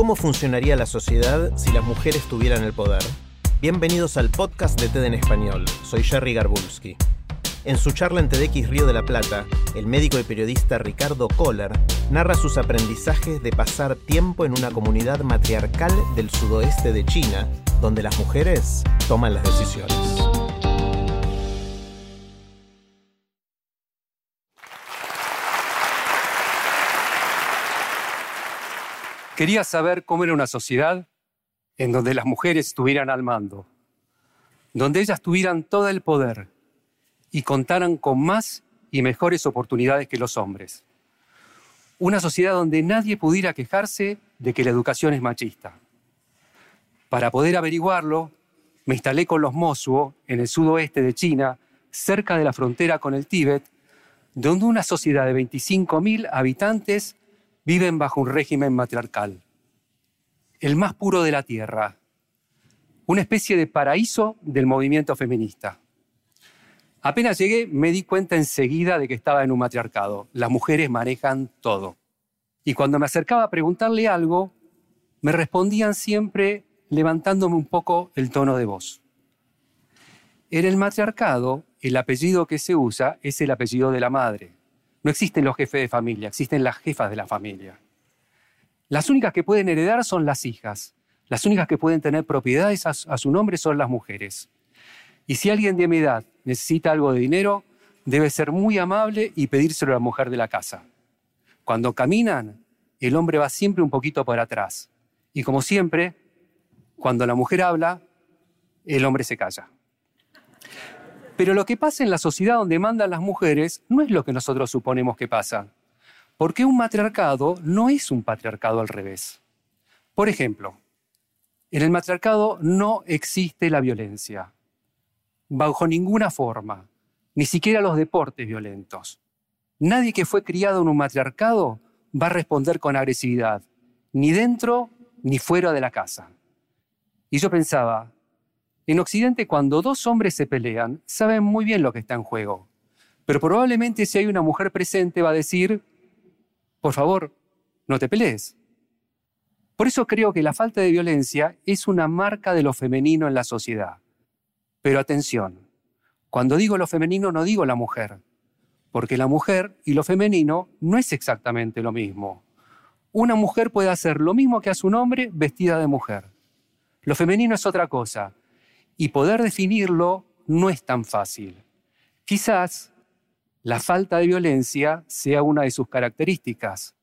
¿Cómo funcionaría la sociedad si las mujeres tuvieran el poder? Bienvenidos al podcast de TED en Español. Soy Jerry Garbulski. En su charla en TEDx Río de la Plata, el médico y periodista Ricardo Kohler narra sus aprendizajes de pasar tiempo en una comunidad matriarcal del sudoeste de China, donde las mujeres toman las decisiones. Quería saber cómo era una sociedad en donde las mujeres estuvieran al mando, donde ellas tuvieran todo el poder y contaran con más y mejores oportunidades que los hombres. Una sociedad donde nadie pudiera quejarse de que la educación es machista. Para poder averiguarlo, me instalé con los Mosuo en el sudoeste de China, cerca de la frontera con el Tíbet, donde una sociedad de 25.000 habitantes viven bajo un régimen matriarcal, el más puro de la Tierra, una especie de paraíso del movimiento feminista. Apenas llegué me di cuenta enseguida de que estaba en un matriarcado. Las mujeres manejan todo. Y cuando me acercaba a preguntarle algo, me respondían siempre levantándome un poco el tono de voz. En el matriarcado, el apellido que se usa es el apellido de la madre. No existen los jefes de familia, existen las jefas de la familia. Las únicas que pueden heredar son las hijas. Las únicas que pueden tener propiedades a, su nombre son las mujeres. Y si alguien de mi edad necesita algo de dinero, debe ser muy amable y pedírselo a la mujer de la casa. Cuando caminan, el hombre va siempre un poquito por atrás. Y como siempre, cuando la mujer habla, el hombre se calla. Pero lo que pasa en la sociedad donde mandan las mujeres no es lo que nosotros suponemos que pasa. Porque un matriarcado no es un patriarcado al revés. Por ejemplo, en el matriarcado no existe la violencia, bajo ninguna forma, ni siquiera los deportes violentos. Nadie que fue criado en un matriarcado va a responder con agresividad, ni dentro ni fuera de la casa. Y yo pensaba, en Occidente, cuando dos hombres se pelean, saben muy bien lo que está en juego. Pero probablemente si hay una mujer presente va a decir, por favor, no te pelees. Por eso creo que la falta de violencia es una marca de lo femenino en la sociedad. Pero atención, cuando digo lo femenino no digo la mujer, porque la mujer y lo femenino no es exactamente lo mismo. Una mujer puede hacer lo mismo que hace un hombre vestida de mujer. Lo femenino es otra cosa y poder definirlo no es tan fácil. Quizás la falta de violencia sea una de sus características,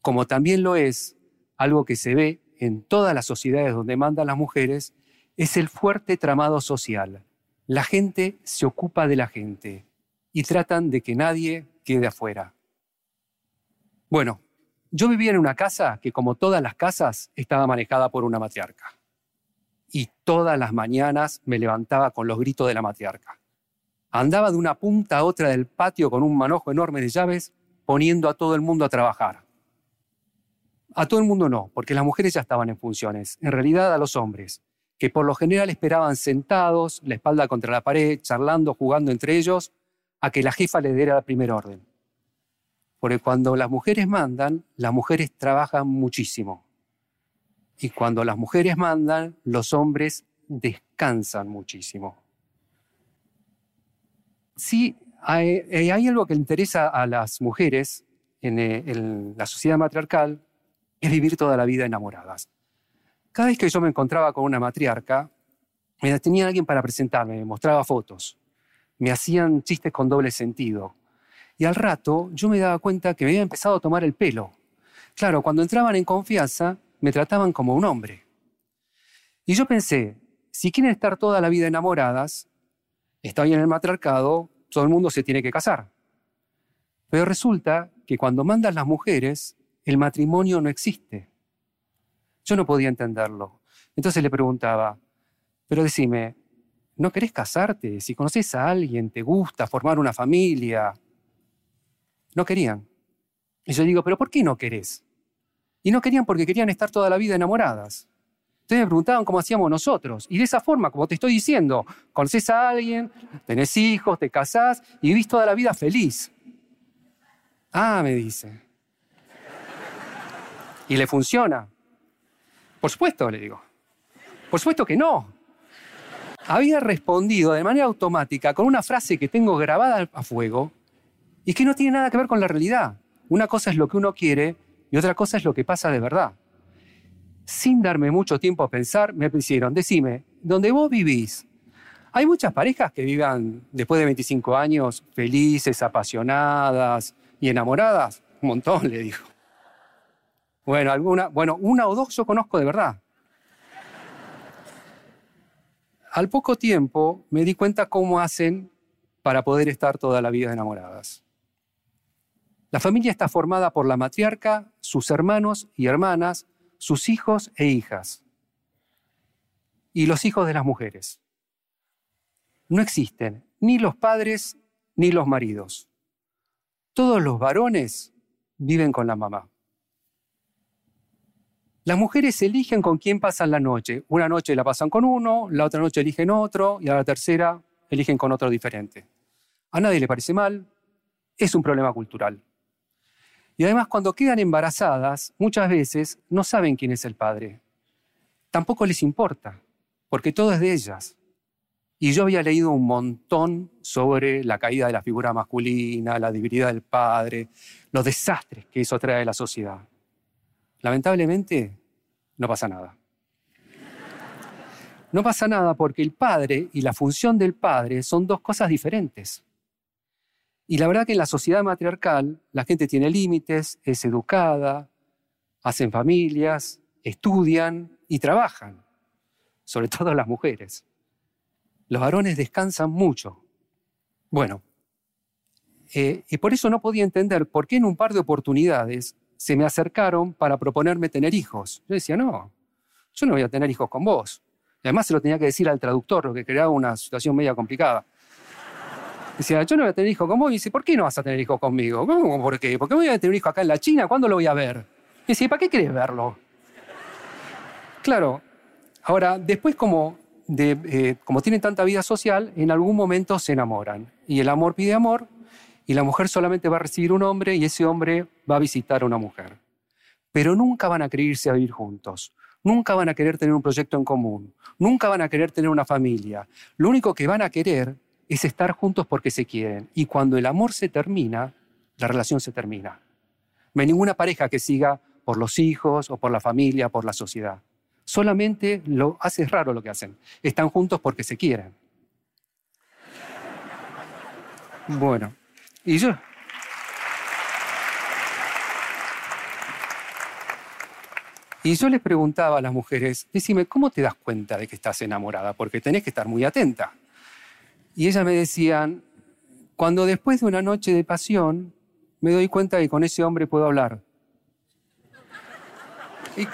como también lo es algo que se ve en todas las sociedades donde mandan las mujeres, es el fuerte tramado social. La gente se ocupa de la gente y tratan de que nadie quede afuera. Bueno, yo vivía en una casa que, como todas las casas, estaba manejada por una matriarca y todas las mañanas me levantaba con los gritos de la matriarca. Andaba de una punta a otra del patio con un manojo enorme de llaves, poniendo a todo el mundo a trabajar. A todo el mundo no, porque las mujeres ya estaban en funciones, en realidad a los hombres, que por lo general esperaban sentados, la espalda contra la pared, charlando, jugando entre ellos, a que la jefa les diera el primer orden. Porque cuando las mujeres mandan, las mujeres trabajan muchísimo. Y cuando las mujeres mandan, los hombres descansan muchísimo. Sí, hay, eh, algo que le interesa a las mujeres en, eh, en la sociedad matriarcal, es vivir toda la vida enamoradas. Cada vez que yo me encontraba con una matriarca, me tenía alguien para presentarme, me mostraba fotos, me hacían chistes con doble sentido. Y al rato yo me daba cuenta que me había empezado a tomar el pelo. Claro, cuando entraban en confianza, me trataban como un hombre. Y yo pensé, si quieren estar toda la vida enamoradas, está bien en el matriarcado, todo el mundo se tiene que casar. Pero resulta que cuando mandan las mujeres, el matrimonio no existe. Yo no podía entenderlo. Entonces le preguntaba, pero decime, ¿no querés casarte? Si conoces a alguien, te gusta formar una familia. No querían. Y yo digo, pero ¿por qué no querés? Y no querían porque querían estar toda la vida enamoradas. Entonces me preguntaban cómo hacíamos nosotros. Y de esa forma, como te estoy diciendo, conoces a alguien, tenés hijos, te casás y vivís toda la vida feliz. Ah, me dice. ¿Y le funciona? Por supuesto, le digo. Por supuesto que no. Había respondido de manera automática con una frase que tengo grabada a fuego y que no tiene nada que ver con la realidad. Una cosa es lo que uno quiere y otra cosa es lo que pasa de verdad sin darme mucho tiempo a pensar, me hicieron, decime, ¿dónde vos vivís? Hay muchas parejas que vivan después de 25 años felices, apasionadas y enamoradas. Un montón, le dijo. Bueno, alguna, bueno, una o dos yo conozco de verdad. Al poco tiempo me di cuenta cómo hacen para poder estar toda la vida enamoradas. La familia está formada por la matriarca, sus hermanos y hermanas, sus hijos e hijas y los hijos de las mujeres. No existen ni los padres ni los maridos. Todos los varones viven con la mamá. Las mujeres eligen con quién pasan la noche. Una noche la pasan con uno, la otra noche eligen otro y a la tercera eligen con otro diferente. A nadie le parece mal, es un problema cultural. Y además cuando quedan embarazadas, muchas veces no saben quién es el padre. Tampoco les importa, porque todo es de ellas. Y yo había leído un montón sobre la caída de la figura masculina, la debilidad del padre, los desastres que eso trae a la sociedad. Lamentablemente, no pasa nada. No pasa nada porque el padre y la función del padre son dos cosas diferentes. Y la verdad que en la sociedad matriarcal la gente tiene límites, es educada, hacen familias, estudian y trabajan, sobre todo las mujeres. Los varones descansan mucho. Bueno, eh, y por eso no podía entender por qué en un par de oportunidades se me acercaron para proponerme tener hijos. Yo decía, no, yo no voy a tener hijos con vos. Y además se lo tenía que decir al traductor, lo que creaba una situación media complicada. Decía, yo no voy a tener hijo con vos. Y dice, ¿por qué no vas a tener hijo conmigo? ¿Cómo, ¿Por qué? ¿Por qué voy a tener un hijo acá en la China? ¿Cuándo lo voy a ver? Y dice, ¿para qué querés verlo? Claro, ahora, después como, eh, como tienen tanta vida social, en algún momento se enamoran. Y el amor pide amor, y la mujer solamente va a recibir un hombre, y ese hombre va a visitar a una mujer. Pero nunca van a querer a vivir juntos. Nunca van a querer tener un proyecto en común. Nunca van a querer tener una familia. Lo único que van a querer es estar juntos porque se quieren. Y cuando el amor se termina, la relación se termina. No hay ninguna pareja que siga por los hijos o por la familia, por la sociedad. Solamente lo hace raro lo que hacen. Están juntos porque se quieren. Bueno, y yo. Y yo les preguntaba a las mujeres, decime, ¿cómo te das cuenta de que estás enamorada? Porque tenés que estar muy atenta. Y ellas me decían, cuando después de una noche de pasión me doy cuenta que con ese hombre puedo hablar. Y,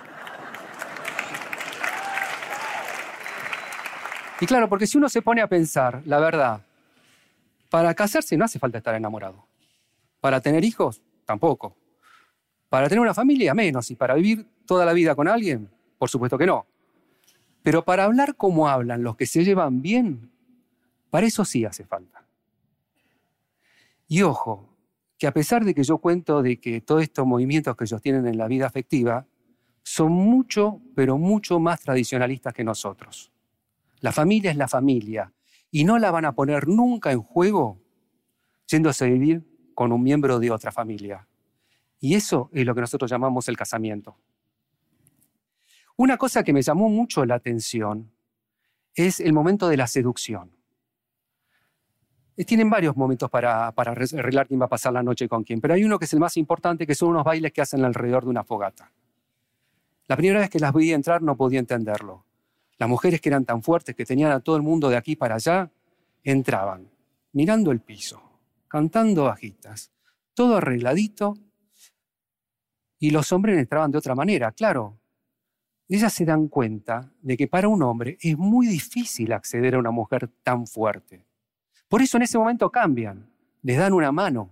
y claro, porque si uno se pone a pensar, la verdad, para casarse no hace falta estar enamorado. Para tener hijos, tampoco. Para tener una familia, menos. Y para vivir toda la vida con alguien, por supuesto que no. Pero para hablar como hablan los que se llevan bien, para eso sí hace falta. Y ojo, que a pesar de que yo cuento de que todos estos movimientos que ellos tienen en la vida afectiva son mucho, pero mucho más tradicionalistas que nosotros. La familia es la familia y no la van a poner nunca en juego yéndose a vivir con un miembro de otra familia. Y eso es lo que nosotros llamamos el casamiento. Una cosa que me llamó mucho la atención es el momento de la seducción. Eh, tienen varios momentos para, arreglar quién va a pasar la noche con quién, pero hay uno que es el más importante, que son unos bailes que hacen alrededor de una fogata. La primera vez que las vi entrar no podía entenderlo. Las mujeres que eran tan fuertes, que tenían a todo el mundo de aquí para allá, entraban, mirando el piso, cantando bajitas, todo arregladito, y los hombres entraban de otra manera, claro. Ellas se dan cuenta de que para un hombre es muy difícil acceder a una mujer tan fuerte. Por eso en ese momento cambian, les dan una mano,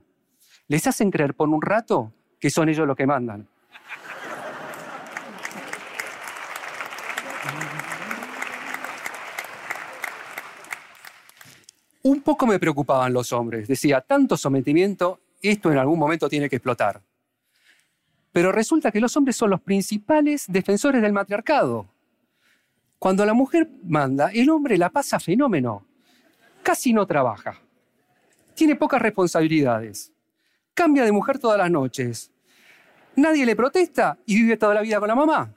les hacen creer por un rato que son ellos los que mandan. Un poco me preocupaban los hombres. Decía, tanto sometimiento, esto en algún momento tiene que explotar. Pero resulta que los hombres son los principales defensores del matriarcado. Cuando la mujer manda, el hombre la pasa fenómeno. Casi no trabaja. Tiene pocas responsabilidades. Cambia de mujer todas las noches. Nadie le protesta y vive toda la vida con la mamá.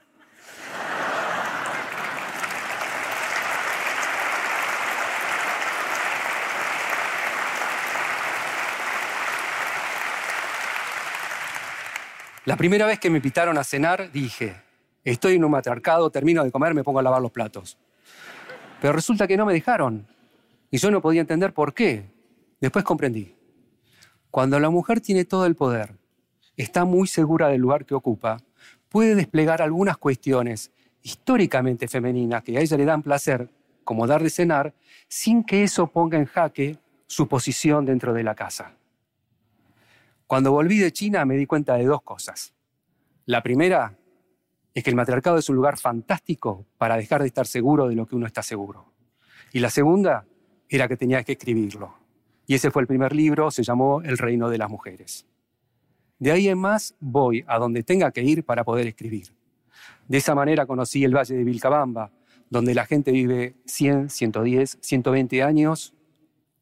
La primera vez que me invitaron a cenar dije, estoy en un matriarcado, termino de comer, me pongo a lavar los platos. Pero resulta que no me dejaron. Y yo no podía entender por qué. Después comprendí. Cuando la mujer tiene todo el poder, está muy segura del lugar que ocupa, puede desplegar algunas cuestiones históricamente femeninas que a ella le dan placer, como dar de cenar, sin que eso ponga en jaque su posición dentro de la casa. Cuando volví de China me di cuenta de dos cosas. La primera es que el matriarcado es un lugar fantástico para dejar de estar seguro de lo que uno está seguro. Y la segunda era que tenía que escribirlo. Y ese fue el primer libro, se llamó El reino de las mujeres. De ahí en más voy a donde tenga que ir para poder escribir. De esa manera conocí el Valle de Vilcabamba, donde la gente vive 100, 110, 120 años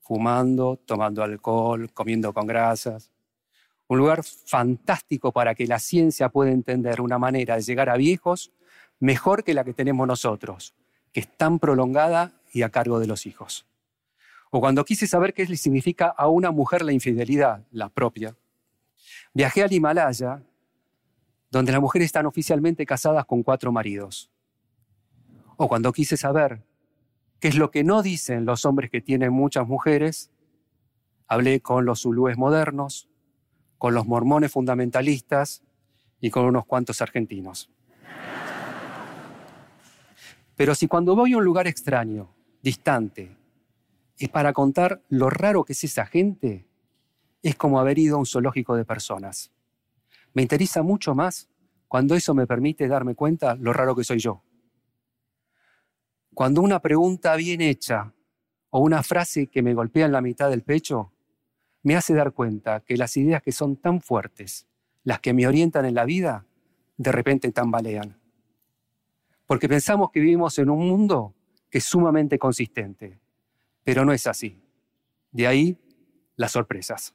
fumando, tomando alcohol, comiendo con grasas, un lugar fantástico para que la ciencia pueda entender una manera de llegar a viejos mejor que la que tenemos nosotros, que es tan prolongada y a cargo de los hijos. O cuando quise saber qué significa a una mujer la infidelidad, la propia, viajé al Himalaya, donde las mujeres están oficialmente casadas con cuatro maridos. O cuando quise saber qué es lo que no dicen los hombres que tienen muchas mujeres, hablé con los zulúes modernos, con los mormones fundamentalistas y con unos cuantos argentinos. Pero si cuando voy a un lugar extraño, distante, es para contar lo raro que es esa gente, es como haber ido a un zoológico de personas. Me interesa mucho más cuando eso me permite darme cuenta lo raro que soy yo. Cuando una pregunta bien hecha o una frase que me golpea en la mitad del pecho me hace dar cuenta que las ideas que son tan fuertes, las que me orientan en la vida, de repente tambalean. Porque pensamos que vivimos en un mundo que es sumamente consistente, pero no es así. De ahí las sorpresas.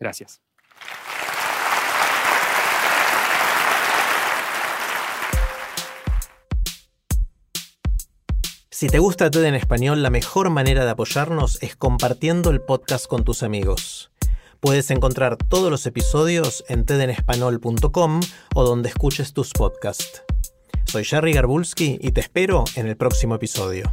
Gracias. Si te gusta TED en español, la mejor manera de apoyarnos es compartiendo el podcast con tus amigos. Puedes encontrar todos los episodios en tedenespanol.com o donde escuches tus podcasts. Soy Jerry Garbulski y te espero en el próximo episodio.